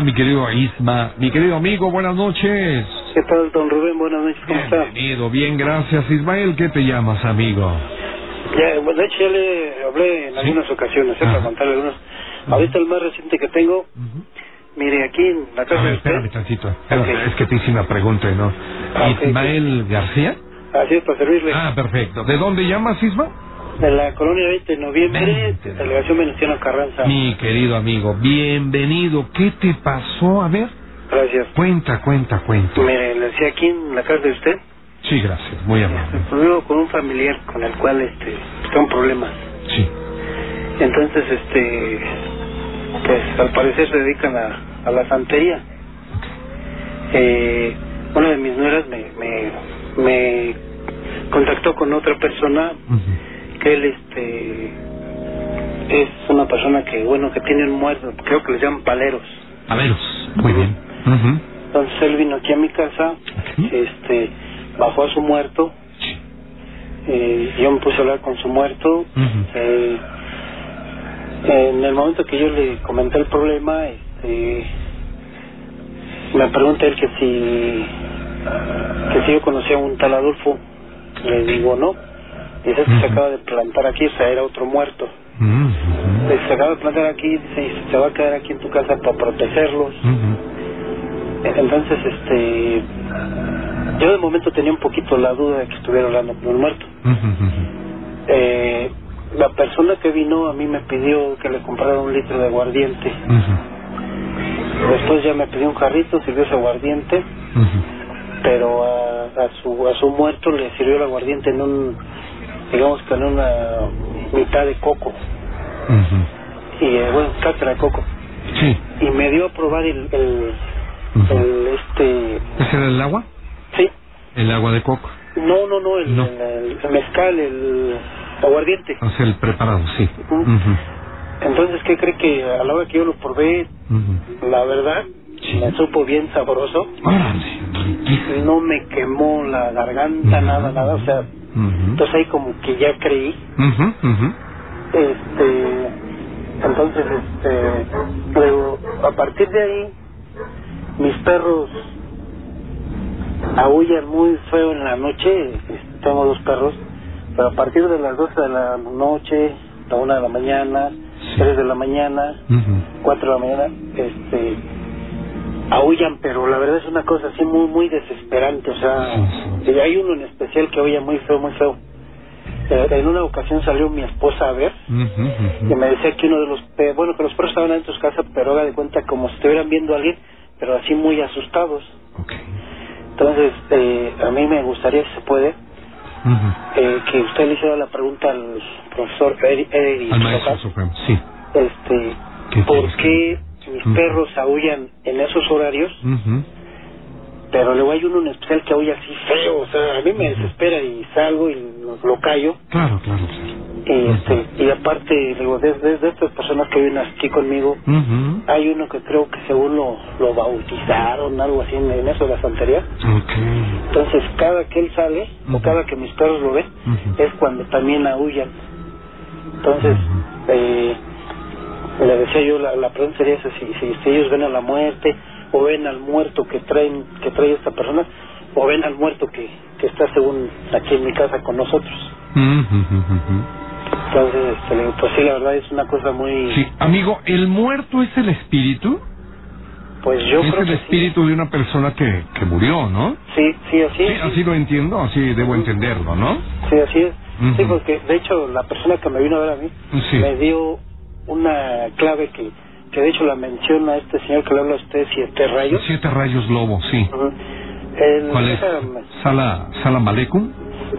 está, mi querido Isma? Mi querido amigo, buenas noches. ¿Qué tal, don Rubén? Buenas noches, ¿cómo está? Bienvenido, bien, gracias. Ismael, ¿qué te llamas, amigo? Ya, bueno, de hecho, ya le hablé en algunas ocasiones, ¿eh? Para contarle algunos. Ahorita el más reciente que tengo, mire, aquí en la A casa ver, de espérame usted, tantito. Espérame, Ok. Es que te hice una pregunta, ¿no? Ah, Ismael García. así es, para servirle, Ah, perfecto. ¿De dónde llamas, Isma? De la colonia 20 de noviembre, 20 de delegación Venustiano Carranza. Mi querido amigo, bienvenido. ¿Qué te pasó? A ver, Gracias. cuenta, cuenta, cuenta. Mire, le decía aquí en la casa de usted, Sí, gracias, muy amable. vivo con un familiar con el cual, este, tengo problemas. Sí. Entonces, este, pues al parecer se dedican a, a la santería. Eh, una de mis nueras me, me, me contactó con otra persona Ujú. Que él, este, es una persona que, bueno, que tiene un muerto, creo que le llaman paleros. A veros, muy bien. Entonces él vino aquí a mi casa, este, bajó a su muerto, eh, yo me puse a hablar con su muerto. Eh, en el momento que yo le comenté el problema, este, me pregunta él que si, que si yo conocía a un tal Adolfo. Le digo no. Dice que se acaba de plantar aquí, o sea, era otro muerto. Dice, se acaba de plantar aquí, dice, se va a quedar aquí en tu casa para protegerlos. Entonces, este, yo de momento tenía un poquito la duda de que estuviera hablando con un muerto. Eh, la persona que vino a mí me pidió que le comprara un litro de aguardiente. Después ya me pidió un jarrito, sirvió ese aguardiente, pero a, a su a su muerto le sirvió el aguardiente en un, digamos en una mitad de coco. Y eh, bueno, cáscara de coco. Sí. Y me dio a probar el, el, este, ¿Ese era el agua? sí, El agua de coco. no, no, no, el, No. el- el mezcal, el aguardiente. O sea, el preparado, sí. Entonces, ¿qué cree que a la hora que yo lo probé, la verdad, Sí. me supo bien sabroso? Órale, no me quemó la garganta, nada, nada, o sea, Entonces ahí como que ya creí, este, entonces, este, luego, a partir de ahí, mis perros aullan muy feo en la noche, este, tengo dos perros, pero a partir de las 12 de la noche, la 1 de la mañana, Sí. 3 de la mañana, Ujú. 4 de la mañana, este, aullan, pero la verdad es una cosa así muy, muy desesperante, o sea, Sí, y hay uno en especial que aulla muy feo, muy feo. Eh, en una ocasión salió mi esposa a ver y me decía que uno de los pe- bueno que los perros estaban dentro de su casa pero haga de cuenta como si estuvieran viendo a alguien pero así muy asustados entonces eh, a mí me gustaría si se puede eh, que usted le hiciera la pregunta al profesor Eri, Eri sí. este ¿Qué por qué Ujú. perros aullan en esos horarios. Pero luego hay uno en especial que aulla así feo o sea a mí me desespera y salgo y lo, lo callo Claro, claro, y este y aparte digo desde de estas personas que viven aquí conmigo. Hay uno que creo que según lo, lo bautizaron, algo así en, en eso de la santería. Ok. Entonces, cada que él sale, o cada que mis perros lo ven, es cuando también aullan. Entonces, eh, le decía yo, la, la pregunta sería esa, si, si, si ellos ven a la muerte, o ven al muerto que traen que trae esta persona, o ven al muerto que, que está según aquí en mi casa con nosotros. Entonces, este, pues sí, la verdad es una cosa muy... Sí, amigo, ¿el muerto es el espíritu? Pues yo es creo el que espíritu de una persona que, que murió, ¿no? sí. Sí, sí, así Sí, es. así lo entiendo, así debo entenderlo, ¿no? Sí, así es. Sí, Ujú. porque de hecho la persona que me vino a ver a mí Sí. me dio una clave que, que de hecho la menciona este señor que le habla a usted, Siete Rayos. Siete rayos lobo, sí. Ujú. El, ¿Cuál es? esa- Sala, Sala Malecum.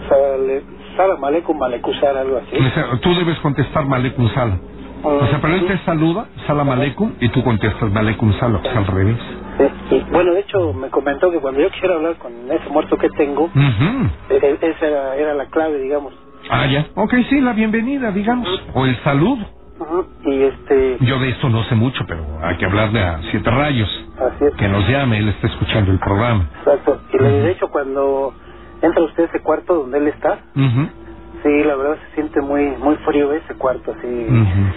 Sale- Sala Malekum Malekusar, algo así. Tú debes contestar Malecum Sala. O sea, pero él te saluda, Sala Malecum, y tú contestas Malecum Sala, pues al revés. Y, bueno, de hecho me comentó que cuando yo quisiera hablar con ese muerto que tengo, Ujú. e- e- esa era, era la clave, digamos. Ah, ya. Ok, sí, la bienvenida, digamos. O el saludo. Y este, Yo de esto no sé mucho, pero hay que hablarle a Siete Rayos. así es. Que nos llame, él está escuchando el programa. Exacto. Y le- de hecho cuando entra usted a ese cuarto donde él está, Ujú. Sí, la verdad se siente muy muy frío ese cuarto, así. Ujú.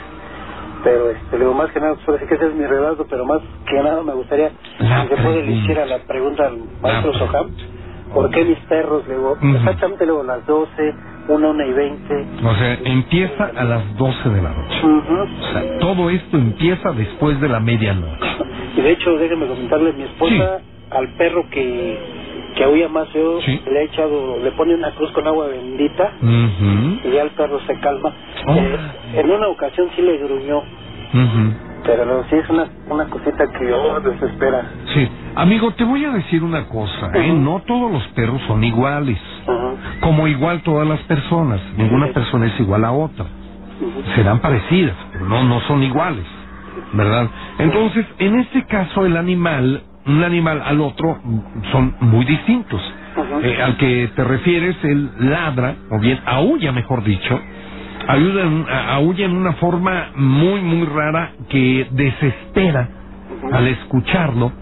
Pero este, digo, más que nada, pues que ese es mi relato, pero más que nada me gustaría La que se puede le pregunta. hiciera la pregunta al maestro La Soham. ¿Por qué mis perros? Ujú. exactamente luego las 12, una, una y 20. O sea, empieza a las 12 de la noche. O sea, todo esto empieza después de la medianoche. Y de hecho, déjeme comentarle, mi esposa al perro que, que aúlla más Sí. le ha echado, le pone una cruz con agua bendita y ya el perro se calma. Oh. Eh, en una ocasión sí le gruñó, pero luego sí es una, una cosita que oh, desespera. Sí, amigo, te voy a decir una cosa, ¿eh? No todos los perros son iguales. Como igual todas las personas. Ninguna persona es igual a otra. Serán parecidas, pero no, no son iguales. ¿Verdad? Entonces, en este caso, el animal, un animal al otro, son muy distintos. Eh, al que te refieres, él ladra, o bien aúlla, mejor dicho, aúlla en, a- aúlla en una forma muy, muy rara que desespera al escucharlo,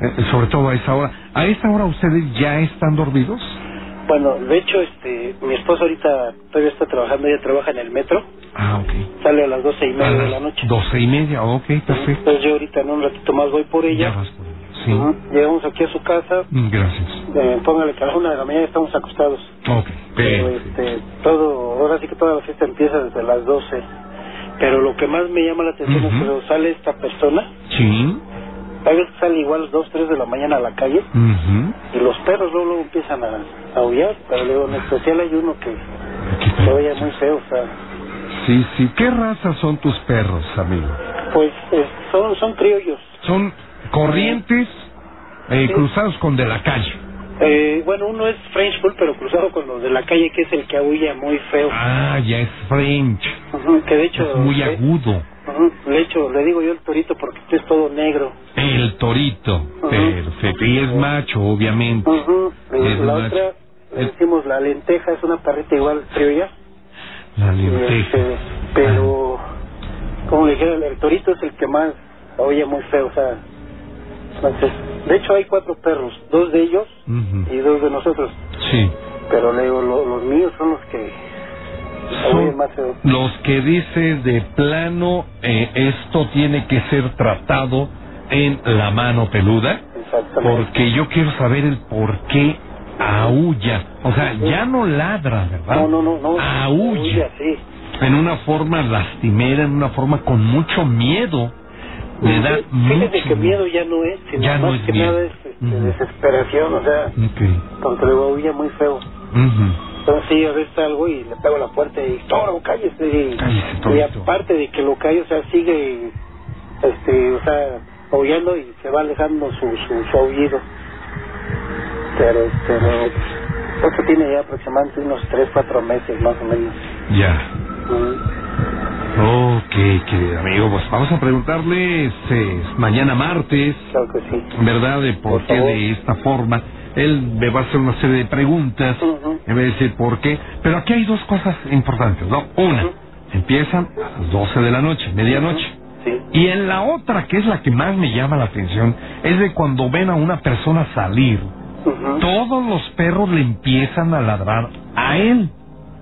eh, sobre todo a esa hora. ¿A esa hora ustedes ya están dormidos? Bueno, de hecho, este, mi esposa ahorita todavía está trabajando, ella trabaja en el metro, Ah, ok. sale a las doce y media de la las noche. doce y media, ok, perfecto. Entonces yo ahorita en un ratito más voy por Ya ella. vas por ella. Sí. Llegamos aquí a su casa, Mm, Gracias. eh, póngale que a la una de la mañana estamos acostados. Ok, Pero este, todo, ahora sí que toda la fiesta empieza desde las 12. Pero lo que más me llama la atención es que cuando sale esta persona, Sí. A veces sale igual 2, 3 de la mañana a la calle Ujú. y los perros luego, luego empiezan a, aullar, pero luego en especial hay uno que se oye muy feo, o sea, Sí, sí. ¿Qué raza son tus perros, amigo? pues eh, son, son criollos. Son corrientes eh, Sí. cruzados con de la calle. Eh, bueno, uno es French Bull, pero cruzado con los de la calle, que es el que aulla muy feo. Ah, ya es French. Ujú, que de hecho... Es muy eh, de hecho, le digo yo el torito porque es todo negro. El torito. Perfecto. Y es macho, obviamente. Eh, Es la macho. otra, le decimos la lenteja, es una perrita igual criolla. La lenteja. este, pero, como le dijera, el torito es el que más oye muy feo, o sea... Entonces, de hecho hay cuatro perros, dos de ellos y dos de nosotros. Sí. Pero le digo, lo- los míos son los que Son los que dices de plano, eh, esto tiene que ser tratado en la mano peluda. Porque yo quiero saber el por qué aúlla. O sea, ya no ladra, ¿verdad? No, no, no, no. Aúlla. sí. En una forma lastimera, en una forma con mucho miedo. Le da Fíjate mucho que miedo ya no es, sino Ya no es que miedo. nada es este, desesperación, o sea, Ok. porque le aúlla muy feo. Ujú. Entonces sí, a veces algo y le pego la puerta y toro, cállese. Y, Cállese, y aparte de que lo cae, o sea, sigue, este, o sea, aullando y se va alejando su, su, su aullido. Pero, este, no, esto tiene ya aproximadamente unos 3, 4 meses más o menos. Ya. Mm. Ok, querido amigo, pues vamos a preguntarle eh, mañana martes, Claro que sí. ¿verdad? De por, Por qué favor. de esta forma. Él me va a hacer una serie de preguntas. A decir por qué. Pero aquí hay dos cosas importantes, ¿no? Una, empiezan a las 12 de la noche, medianoche. Sí. Y en la otra, que es la que más me llama la atención, es de cuando ven a una persona salir, todos los perros le empiezan a ladrar a él,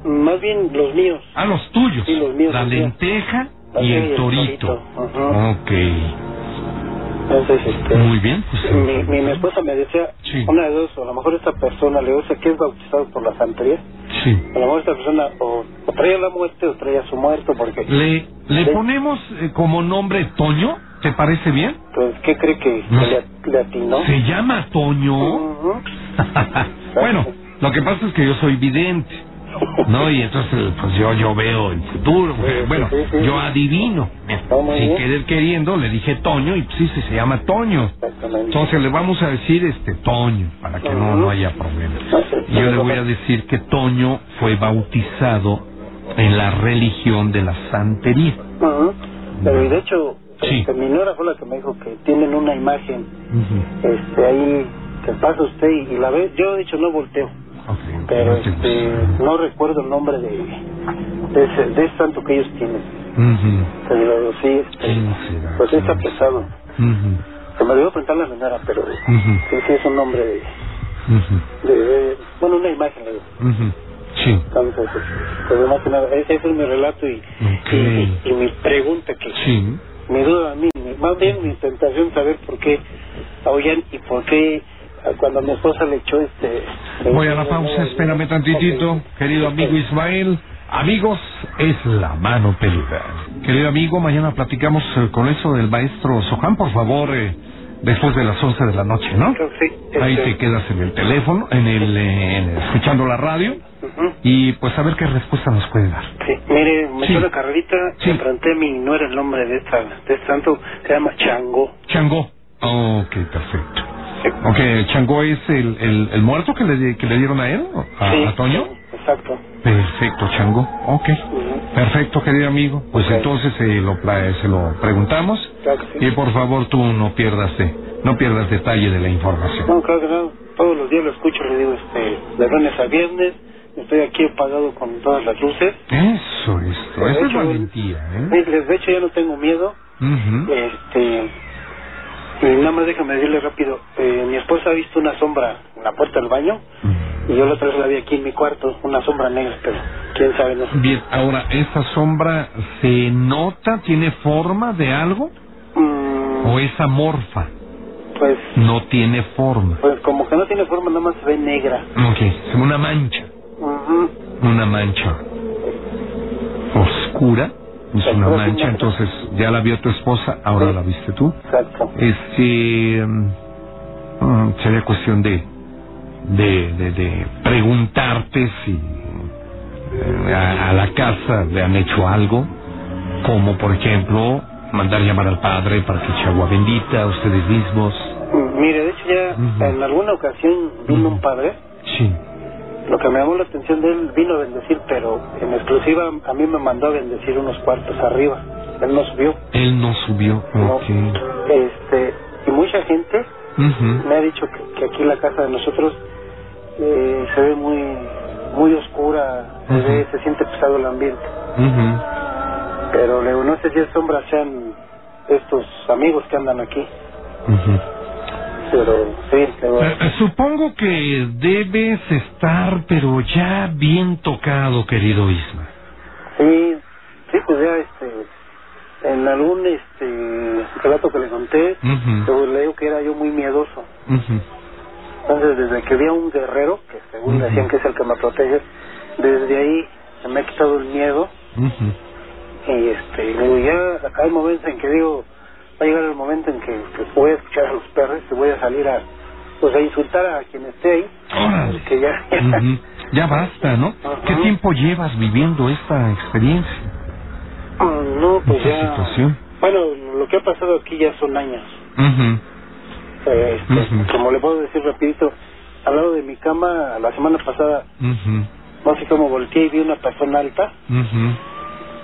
Más bien los míos. a los tuyos. Sí, los míos, La los lenteja y el y el torito. torito. Ok. Entonces, este, Muy bien. Pues, mi, mi, mi esposa me decía, Sí. una de dos, o a lo mejor esta persona, le dice que es bautizado por la santería, Sí. a lo mejor esta persona o, o traía la muerte o traía su muerto, porque, ¿Le, le Sí. ponemos eh, como nombre Toño? ¿Te parece bien? pues, ¿qué cree que No. le, le atinó? ¿Se llama Toño? Ujú. bueno, lo que pasa es que yo soy vidente, ¿no? Y entonces, pues yo, yo veo el futuro. Sí, sí, bueno, sí, sí. yo adivino. Sin querer queriendo, le dije Toño y pues sí, sí, se llama Toño. Entonces le vamos a decir este Toño, para que no, Ujú. no haya problema. No Y Yo le voy a decir que Toño fue bautizado en la religión de la santería. Ujú. Pero y de hecho, este, mi nuera fue la que me dijo que tienen una imagen Ujú. este ahí que pasa usted y, y la ve, yo de hecho no volteo. Pero no te este no recuerdo el nombre de de ese, de ese santo que ellos tienen Ujú. pero sí este, pues está ¿Quién pesado Ujú. se me olvidó preguntar la señora pero Ujú. sí sí es un nombre de, de, de- bueno una imagen. Sí. Entonces, pues más que nada, ese es mi relato y, Ok. y, y mi pregunta que Sí. mi duda a mí, más bien mi tentación saber por qué aullan y por qué cuando mi esposa le echó este... Voy a la pausa, espérame tantitito, querido amigo Ismael. Amigos, es la mano peluda. Querido amigo, mañana platicamos eh, con eso del maestro Sohan, por favor, eh, después de las 11 de la noche, ¿no? Sí, Ahí este, te quedas en el teléfono, en el, eh, en- escuchando la radio, y pues a ver qué respuesta nos puede dar. Sí, mire, me Sí. echó una carrerita, Sí. a mí, no era el nombre de esta, de este santo, se llama Chango. Chango. Ok, perfecto. Sí. Ok, Chango es el, el, el muerto que le, que le dieron a él, a, Sí, a Toño. sí, exacto. Perfecto, Chango. Ok. Ujú. Perfecto, querido amigo. Pues Ok. entonces se lo, pla- se lo preguntamos. Claro sí. Y por favor tú no pierdas de, no pierdas detalle de la información. No, claro que no, todos los días lo escucho, le digo, este, de lunes a viernes, estoy aquí apagado con todas las luces. Eso, esto, eso es hecho, valentía, ¿eh? De hecho ya no tengo miedo, Ujú. este, y nada más déjame decirle rápido, eh, mi esposa ha visto una sombra en la puerta del baño, y yo la otra vez la vi aquí en mi cuarto, una sombra negra, pero quién sabe, no sé. Bien, ahora, ¿esa sombra se nota, tiene forma de algo? Mm, ¿O es amorfa? pues, No tiene forma. pues como que no tiene forma, nada más se ve negra. Ok, es una mancha. Ujú. Una mancha oscura. Es una Oscura, mancha, entonces ya la vio tu esposa, ahora Sí. la viste tú. Exacto. Este, mm, mm, sería cuestión de, de, de, de preguntarte si eh, a, a la casa le han hecho algo, como por ejemplo mandar llamar al padre para que eche agua bendita a ustedes mismos. Mm, Mire, de hecho ya en alguna ocasión vino un padre, Sí. Lo que me llamó la atención de él vino a bendecir, pero en exclusiva a mí me mandó a bendecir unos cuartos arriba. Él no subió. Él no subió. No. Ok. Este, y mucha gente me ha dicho que, que aquí la casa de nosotros eh, se ve muy muy oscura, se, ve, se siente pesado el ambiente. Pero le digo, no sé si es sombra sean estos amigos que andan aquí. Pero sí, digo, Eh, eh, supongo que debes estar, pero ya bien tocado, querido Isma. sí, sí, pues ya este, en algún este relato que le conté, luego le digo que era yo muy miedoso. Ujú. Entonces, desde que vi a un guerrero, que según Ujú. decían que es el que me protege, desde ahí me ha quitado el miedo y este, digo, ya acá hay momentos en que digo, va a llegar el momento en que, que voy a escuchar a los perros y voy a salir a, pues a insultar a quien esté ahí, Órale. porque ya, basta, ¿no? ¿Qué tiempo llevas viviendo esta experiencia? no, pues Esta ya, situación. bueno, lo que ha pasado aquí ya son años. Eh, este, como le puedo decir rapidito, al lado de mi cama, la semana pasada, no sé cómo volteé y vi una persona alta,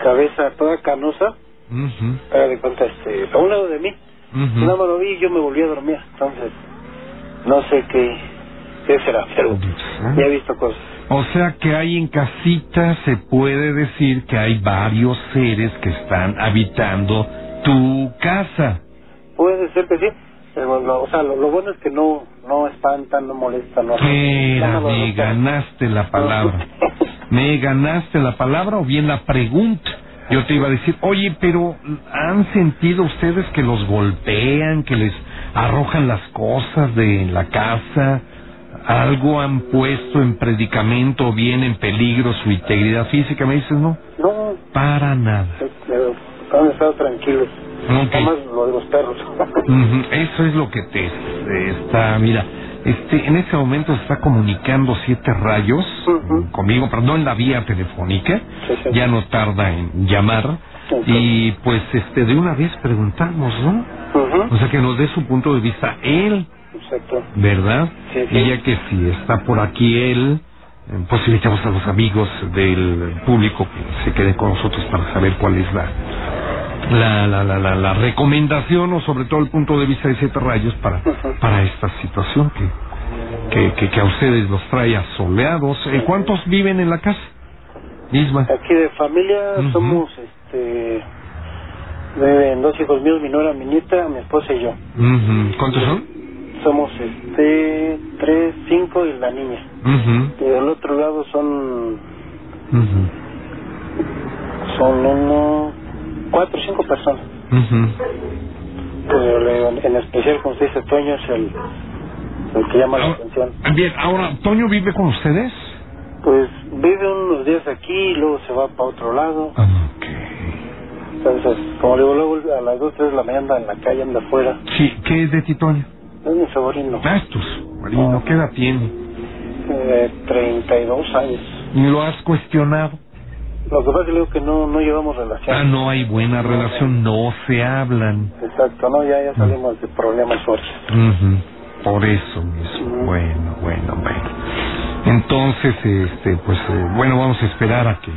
cabeza toda canosa, Ujú. haga de cuenta, este, a un lado de mí. Ujú. Nada más lo vi y yo me volví a dormir. Entonces, no sé qué, qué será, pero ya he visto cosas. O sea que hay en casita, se puede decir que hay varios seres que están habitando tu casa. Puede ser que sí. Pero lo- o sea, lo, lo bueno es que no no espantan, no molestan. No, Era, me ganaste la palabra. Me ganaste la palabra o bien la pregunta. Yo te iba a decir, oye, pero ¿han sentido ustedes que los golpean, que les arrojan las cosas de la casa? ¿Algo han puesto en predicamento o bien en peligro su integridad física? Me dices, no, No, para nada. pero han estado tranquilos. Ok. Nada más lo de los perros. Eso es lo que te eh, está, mira, este, en ese momento se está comunicando siete rayos conmigo, pero no en la vía telefónica, Sí, sí. ya no tarda en llamar y pues este de una vez preguntamos, ¿no? O sea que nos dé su punto de vista él, Exacto. ¿verdad? Sí. Y ya que si está por aquí él, eh, pues invitamos a los amigos del público que se queden con nosotros para saber cuál es la la, la, la, la, la recomendación o sobre todo el punto de vista de siete rayos para, para esta situación que, que, que, que a ustedes los trae asoleados. Eh, ¿Cuántos viven en la casa? Misma. Aquí de familia somos, este, viven dos hijos míos, mi nuera, mi nieta, mi esposa y yo. ¿Cuántos son? somos este tres, cinco y la niña. Y del otro lado son son uno, cuatro, cinco personas. mhm Pero le- en especial, como usted dice, Toño es el, el que llama la Ahora- atención. Bien, ahora, ¿Toño vive con ustedes? Pues vive unos días aquí y luego se va para otro lado. Ok. Entonces, como le digo, luego a las dos, tres de la mañana anda en la calle, anda afuera. Sí, ¿qué es de ti, Toño? Es mi sobrino, Ah, es tu sobrino, ¿qué edad tiene? eh, 32 años. ¿Y lo has cuestionado? Lo que pasa es que digo que no, no llevamos relación. Ah, no hay buena relación, no se hablan. Exacto, no, ya, ya salimos de problemas fuertes. Ujú, Por eso mismo. Ujú. Bueno, bueno, bueno. Entonces, este, pues, eh, bueno, vamos a esperar a que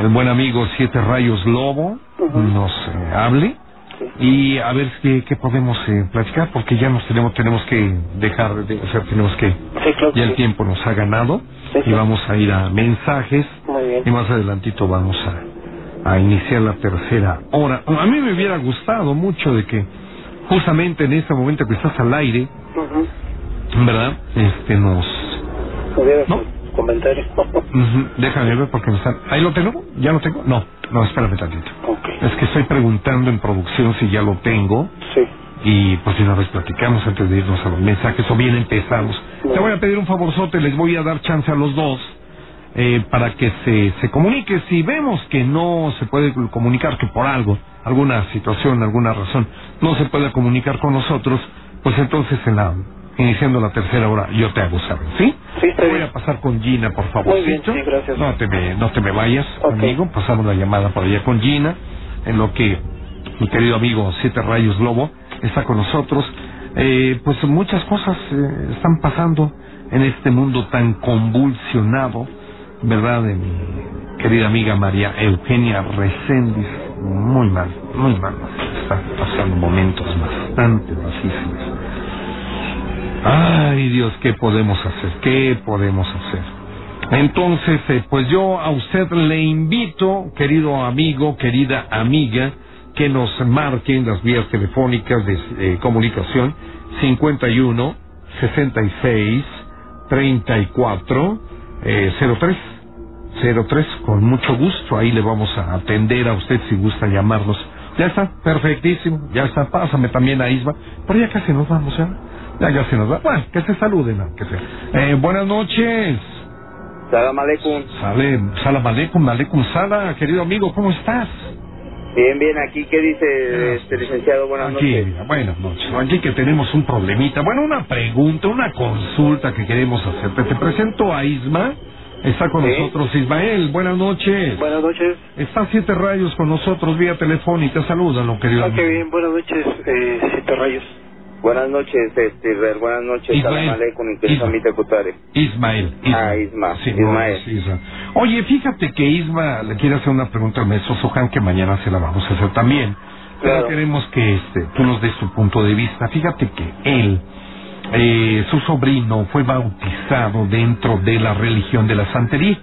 el buen amigo Siete Rayos Lobo nos eh, hable Sí. y a ver qué, qué podemos eh, platicar, porque ya nos tenemos, tenemos que dejar, de, o sea, tenemos que, Sí, claro ya el sí. tiempo nos ha ganado Sí, y vamos a ir a mensajes Muy bien. y más adelantito vamos a, a iniciar la tercera hora. A mí me hubiera gustado mucho de que justamente en este momento que estás al aire, Ujú. ¿verdad? Este nos... No. comentario. Ujú, Déjame ver porque me están... ¿Ahí lo tengo? ¿Ya lo tengo? No, no, espérame tantito. ok. Es que estoy preguntando en producción si ya lo tengo Sí. y pues de una vez platicamos antes de irnos a los mensajes o bien empezamos. Te voy a pedir un favorzote, les voy a dar chance a los dos eh, para que se, se comunique. Si vemos que no se puede comunicar, que por algo, alguna situación, alguna razón, no se puede comunicar con nosotros, pues entonces en la, iniciando la tercera hora yo te hago saber, ¿sí? Sí, está Te voy a pasar con Gina, por favor. Muy bien, sí, gracias. No te me, no te me vayas, Ok. amigo. Pasamos la llamada por allá con Gina, en lo que mi querido amigo Siete Rayos Lobo está con nosotros. Eh, pues muchas cosas eh, están pasando en este mundo tan convulsionado, ¿verdad? De mi querida amiga María Eugenia Reséndiz. Muy mal, muy mal. Está pasando momentos bastante difíciles. Ay, Dios, ¿qué podemos hacer? ¿Qué podemos hacer? Entonces, eh, pues yo a usted le invito, querido amigo, querida amiga, que nos marquen las vías telefónicas de eh, comunicación 51 66 34 eh, 03 03 con mucho gusto ahí le vamos a atender a usted si gusta llamarnos ya está perfectísimo ya está pásame también a Isma pero ya casi nos vamos ya ya casi nos va bueno que se saluden aunque sea eh, buenas noches Salam aleikum. Sale, salam aleikum, aleikum sala, querido amigo, ¿cómo estás? Bien, bien, aquí, ¿qué dice este licenciado? Buenas Aquí, noches. mira, buenas noches. Aquí que tenemos un problemita, bueno, una pregunta, una consulta que queremos hacerte. Te presento a Isma, está con Sí. nosotros Ismael, buenas noches. Buenas noches. Está siete rayos con nosotros vía telefónica, salúdalo, querido Ah, qué bien. Buenas noches, eh, Siete Rayos. Buenas noches, este, Ver, buenas noches. Ismael. Salam aleikum y que Isma. Samita Kutare. Ismael. Ah, Isma, Sí, Ismael. no, Isma. Oye, fíjate que Isma le quiere hacer una pregunta al maestro Sohan que mañana se la vamos a hacer también. Pero queremos que este, tú nos des tu punto de vista. Fíjate que él, eh, su sobrino, fue bautizado dentro de la religión de la santería.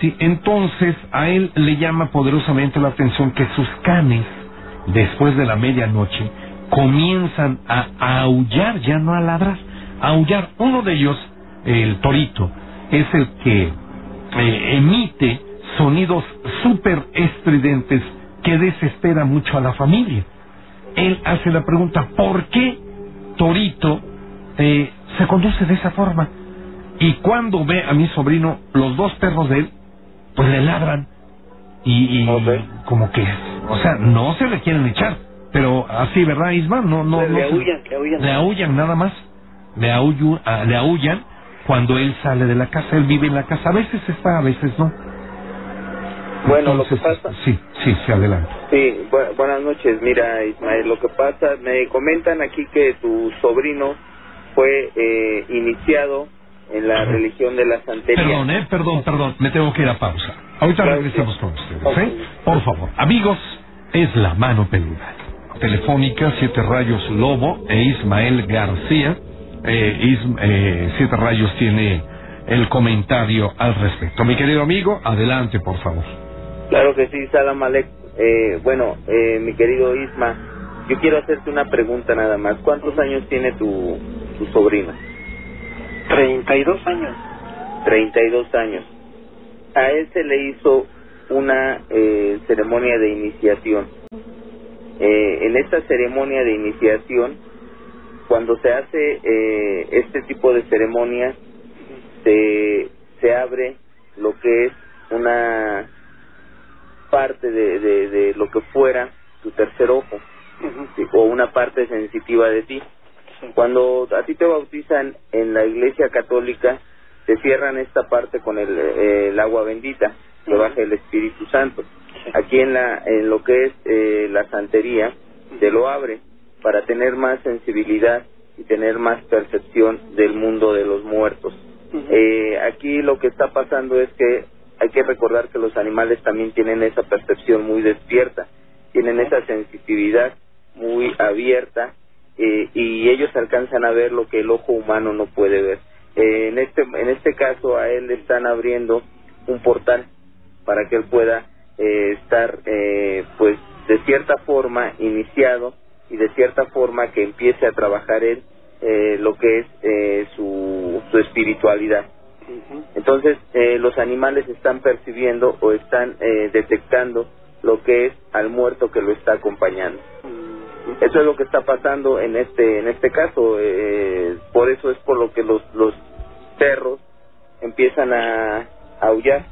Sí, entonces a él le llama poderosamente la atención que sus canes, después de la medianoche, comienzan a aullar, ya no a ladrar, a aullar. Uno de ellos, el torito, es el que eh, emite sonidos súper estridentes que desespera mucho a la familia. Él hace la pregunta, ¿por qué Torito eh, se conduce de esa forma? Y cuando ve a mi sobrino, los dos perros de él, pues le ladran. Y, como que, o sea, no se le quieren echar. Pero así, ¿verdad, Isma? No, no, le, no le se- aullan, le aullan. le aullan nada más. Le, aullu- ah, le aullan cuando él sale de la casa. Él vive en la casa. A veces está, a veces no. Bueno, lo que pasa... Sí, sí, sí, adelante. Sí, bu- buenas noches. Mira, Ismael, lo que pasa, me comentan aquí que tu sobrino fue eh, iniciado en la Ajá. religión de la santería. Perdón, eh, perdón, perdón. Me tengo que ir a pausa. Ahorita regresamos con ustedes. ¿eh? Por favor. Amigos, es la mano peluda. Telefónica, Siete Rayos Lobo e Ismael García. Eh, eh, Siete Rayos tiene el comentario al respecto. Mi querido amigo, adelante, por favor. Claro que sí, Salam aleikum. Eh, bueno, eh, mi querido Isma, yo quiero hacerte una pregunta nada más. ¿Cuántos años tiene tu, tu sobrino? 32 años. 32 años. A él se le hizo una eh, ceremonia de iniciación. Eh, en esta ceremonia de iniciación, cuando se hace eh, este tipo de ceremonia, se, se abre lo que es una parte de, de, de lo que fuera tu tercer ojo o una parte sensitiva de ti. Cuando a ti te bautizan en la iglesia católica, te cierran esta parte con el, el agua bendita, que baja el Espíritu Santo. Aquí en, la, en lo que es eh, la santería, te lo abre para tener más sensibilidad y tener más percepción del mundo de los muertos. eh, aquí lo que está pasando es que hay que recordar que los animales también tienen esa percepción muy despierta, tienen esa sensitividad muy abierta eh, y ellos alcanzan a ver lo que el ojo humano no puede ver. Eh, en este en este caso a él le están abriendo un portal para que él pueda eh, estar eh, pues de cierta forma iniciado y de cierta forma que empiece a trabajar él eh, lo que es eh, su, su espiritualidad. Entonces eh, los animales están percibiendo o están eh, detectando lo que es al muerto que lo está acompañando. Eso es lo que está pasando en este en este caso. eh, por eso es por lo que los los perros empiezan a, a aullar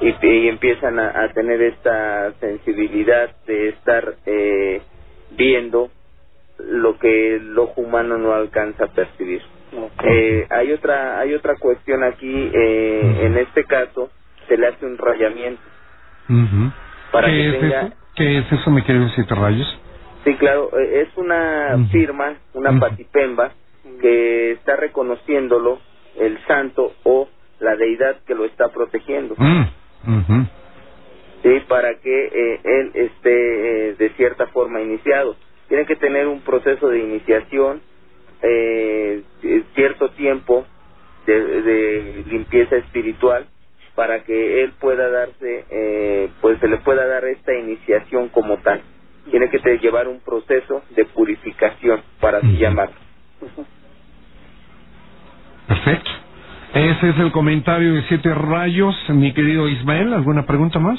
y, y empiezan a, a tener esta sensibilidad de estar eh, viendo lo que el ojo humano no alcanza a percibir. Eh, hay otra hay otra cuestión aquí eh, en este caso se le hace un rayamiento para ¿Qué que es tenga eso? ¿Qué es eso, mi querido Siete Rayos? sí claro eh, es una firma una patipemba que está reconociéndolo el santo o la deidad que lo está protegiendo. Mm, sí para que eh, él esté eh, de cierta forma iniciado. Tiene que tener un proceso de iniciación eh, cierto tiempo de, de limpieza espiritual para que él pueda darse eh, pues se le pueda dar esta iniciación como tal tiene que te- llevar un proceso de purificación para así llamarlo Perfecto. Ese es el comentario de Siete Rayos, mi querido Ismael. ¿Alguna pregunta más?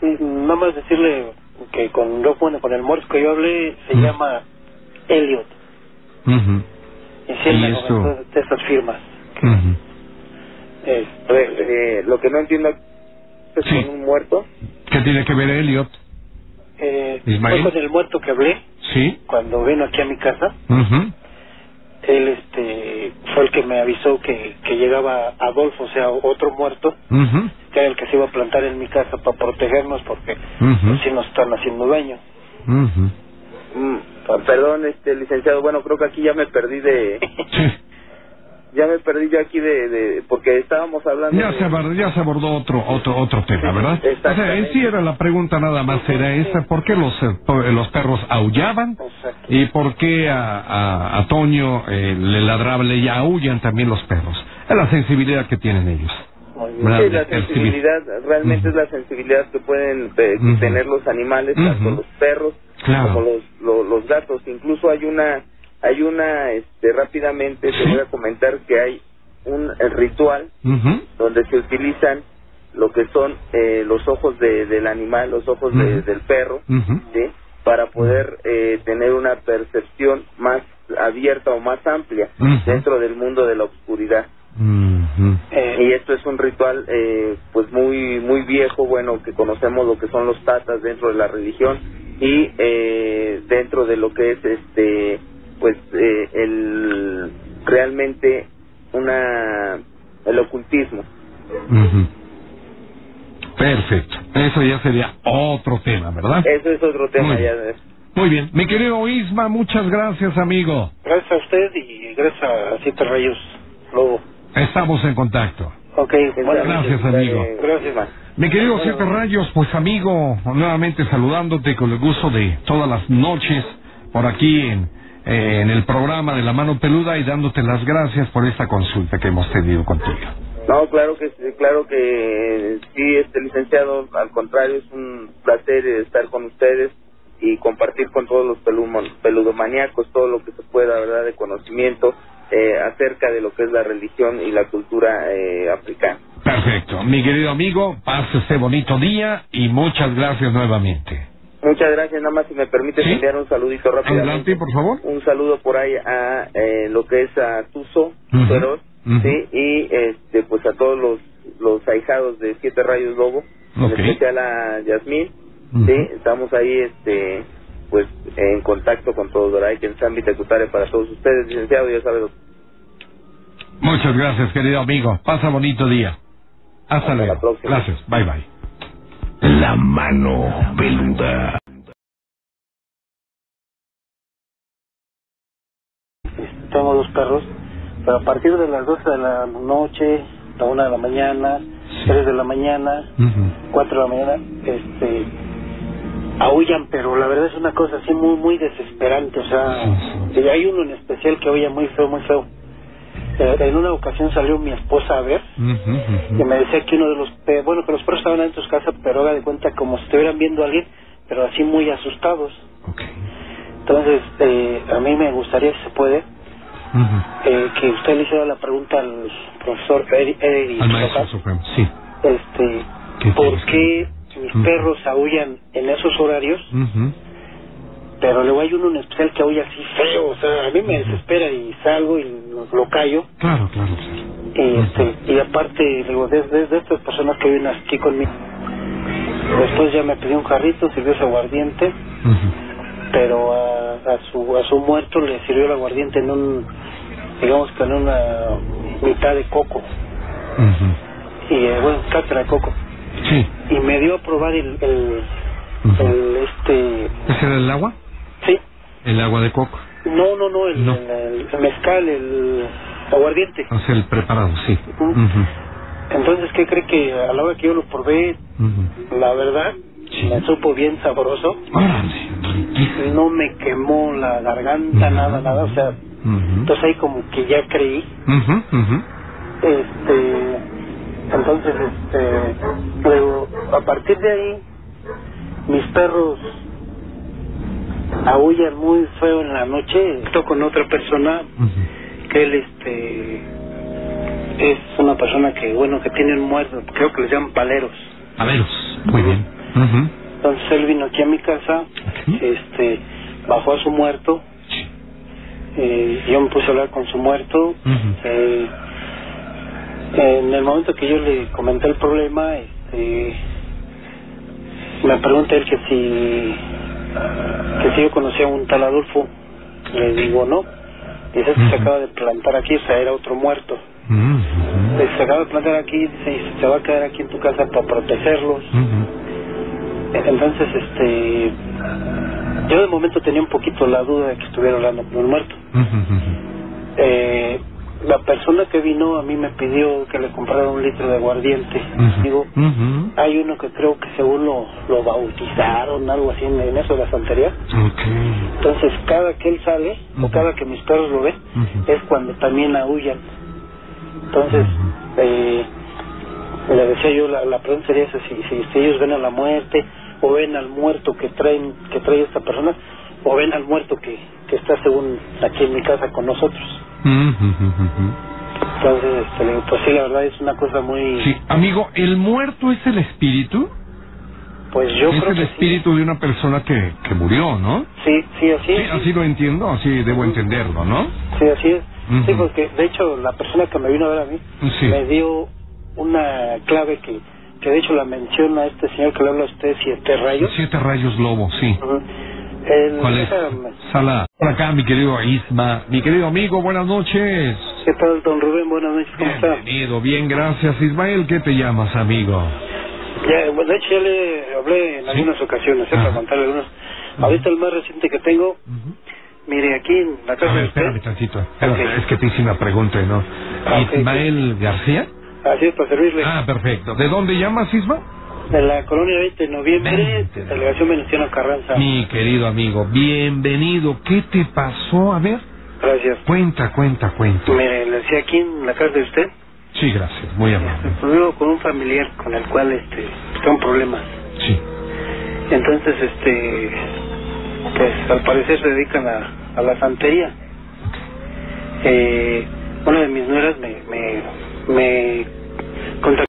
Sí, nada más decirle que con bueno, con el muerto que yo hablé se Mm. llama Elliot. Sí, él ¿Y me esto? comentó de esas firmas. ujú. A ver, eh, lo que no entiendo es Sí. con un muerto ¿Qué tiene que ver Elliot? eh, fue con el muerto que hablé Sí. cuando vino aquí a mi casa. Ujú. Él este, fue el que me avisó que, que llegaba Adolfo, o sea, otro muerto, que era el que se iba a plantar en mi casa para protegernos porque Ujú. si nos están haciendo daño. Mm, ah, perdón este licenciado bueno creo que aquí ya me perdí de Sí. Ya me perdí yo aquí de, de porque estábamos hablando Ya de- se, abordó, ya se abordó otro otro otro tema, ¿verdad? O sea, en sí era la pregunta nada más, era esa, ¿por qué los, eh, los perros aullaban? ¿Y por qué a, a, a Toño eh, le ladraba, le aullan también los perros? Es la sensibilidad que tienen ellos. La sensibilidad, realmente es la sensibilidad que pueden eh, tener los animales, tanto los perros Claro. como los, lo- los gatos. Incluso hay una, hay una, este, rápidamente te voy a comentar que hay un ritual donde se utilizan lo que son eh, los ojos de, del animal, los ojos de- del perro, para poder eh, tener una percepción más abierta o más amplia dentro del mundo de la oscuridad. Y esto es un ritual eh, pues muy muy viejo, bueno, que conocemos lo que son los tatas dentro de la religión y eh, dentro de lo que es este pues eh, el realmente una el ocultismo. Perfecto. Eso ya sería otro tema, ¿verdad? Eso es otro tema Muy ya. Muy bien. Mi querido Isma, muchas gracias, amigo. gracias a usted y gracias a Siete Rayos Lobo. Estamos en contacto. Ok, bueno, Gracias, amigo. Gracias. Isma. Mi querido Siete Rayos, pues amigo, nuevamente saludándote con el gusto de todas las noches por aquí en, eh, en el programa de La Mano Peluda y dándote las gracias por esta consulta que hemos tenido contigo. No, claro que sí, claro que sí, este licenciado, al contrario, es un placer estar con ustedes y compartir con todos los peludomaníacos todo lo que se pueda, ¿verdad?, de conocimiento eh, acerca de lo que es la religión y la cultura eh, africana. Perfecto. Mi querido amigo, pase este bonito día y muchas gracias nuevamente. Muchas gracias, nada más si me permite ¿Sí? enviar un saludito rápidamente. Adelante, por favor. Un saludo por ahí a eh, lo que es a Feroz, ujú. sí, y este pues a todos los los ahijados de Siete Rayos Lobo, Ok. en especial a Yasmín, Ujú. sí, estamos ahí este pues en contacto con todos, ¿verdad? Y que en San Vitacutare para todos ustedes, licenciado, ya sabe Muchas gracias, querido amigo. Pasa bonito día. Hasta Hasta luego. la próxima. Gracias. Bye bye. La mano peluda. tengo dos perros, pero a partir de las 12 de la noche, la 1 de la mañana, Sí. 3 de la mañana, Ujú. 4 de la mañana, este, aullan, pero la verdad es una cosa así muy, muy desesperante, o sea, Sí, hay uno en especial que aúlla muy feo, muy feo. Eh, en una ocasión salió mi esposa a ver y me decía que uno de los perros, bueno, que los perros estaban dentro de su casa, pero haga de cuenta como si estuvieran viendo a alguien, pero así muy asustados. Entonces, eh, a mí me gustaría, si se puede, eh, que usted le hiciera la pregunta al profesor Eri, Eri Al maestro Rojas, supremo. Sí. este, ¿Qué ¿por qué mis perros aullan en esos horarios? Pero luego hay uno en especial que aulla así feo, o sea, a mí me desespera y salgo y lo, lo callo. Claro, claro, claro. Y, este, y aparte, digo, desde de, estas personas que viven aquí conmigo, después ya me pidió un jarrito, sirvió ese aguardiente, pero a, a su a su muerto le sirvió el aguardiente en un, digamos que en una mitad de coco, y eh, bueno, cátedra de coco, Sí. y me dio a probar el, el este, ¿Ese era el agua? El agua de coco. no, no, no, el, No. el- el mezcal, el aguardiente. O sea, el preparado, sí. Entonces, ¿qué cree que a la hora que yo lo probé, la verdad, Sí. me supo bien sabroso? Órale. No me quemó la garganta, nada, nada, o sea, entonces ahí como que ya creí, este, entonces, este, luego, a partir de ahí, mis perros aullan muy feo en la noche, estoy con otra persona que él, este, es una persona que, bueno, que tiene un muerto, creo que les llaman paleros. A veros. Muy bien. Entonces él vino aquí a mi casa, este, bajó a su muerto, eh, yo me puse a hablar con su muerto. Eh, en el momento que yo le comenté el problema, este, me pregunta él que si, que si yo conocía a un tal Adolfo. Le digo no. Dice "Es que se acaba de plantar aquí, o sea, era otro muerto. Dice, se acaba de plantar aquí, dice, y se va a quedar aquí en tu casa para protegerlos. Entonces, este, yo de momento tenía un poquito la duda de que estuviera hablando con un muerto. Eh, la persona que vino a mí me pidió que le comprara un litro de aguardiente. Digo, hay uno que creo que según lo, lo bautizaron, algo así en, en eso de la santería. Ok. Entonces, cada que él sale, o cada que mis perros lo ven, es cuando también aullan. Entonces, eh, le decía yo, la, la pregunta sería esa, si, si, si ellos ven a la muerte, o ven al muerto que traen que trae esta persona, o ven al muerto que, que está según aquí en mi casa con nosotros. Entonces, este, pues sí, la verdad es una cosa muy... Sí, amigo, ¿el muerto es el espíritu? Pues yo es creo el que espíritu de una persona que, que murió, ¿no? sí. Sí, sí, así Sí, es. así lo entiendo, así debo entenderlo, ¿no? Sí, así es. Sí, Ujú. porque de hecho la persona que me vino a ver a mí Sí. me dio una clave que, que de hecho la menciona este señor que le habla a usted, Siete Rayos. Siete rayos lobo, sí. Ujú. El- ¿Cuál es? Sala. Por acá, mi querido Isma. Mi querido amigo, buenas noches. ¿Qué tal, don Rubén? Buenas noches, ¿cómo está? Bienvenido, bien, gracias. Ismael, ¿qué te llamas, amigo? Ya, bueno, de hecho ya le hablé en ¿Sí? algunas ocasiones, ¿eh? para contarle algunos. Ahorita el más reciente que tengo, Ujú. mire, aquí en la A casa ver, de espérame usted, tantito. Espérame, Ok. Es que te hice una pregunta, ¿no? Ah, Ismael García. así es, para servirle, Ah, perfecto. ¿De dónde llamas, Isma? De la colonia 20 de noviembre, 20 de delegación Venustiano Carranza. Mi querido amigo, bienvenido. ¿Qué te pasó? A ver, Gracias. cuenta, cuenta, cuenta. Mire, le decía aquí en la casa de usted, Sí, gracias, muy amable. Vivo con un familiar con el cual este tengo problemas. Sí. Entonces, este, pues al parecer se dedican a, a la santería. Eh, una de mis nueras me, me, me contactó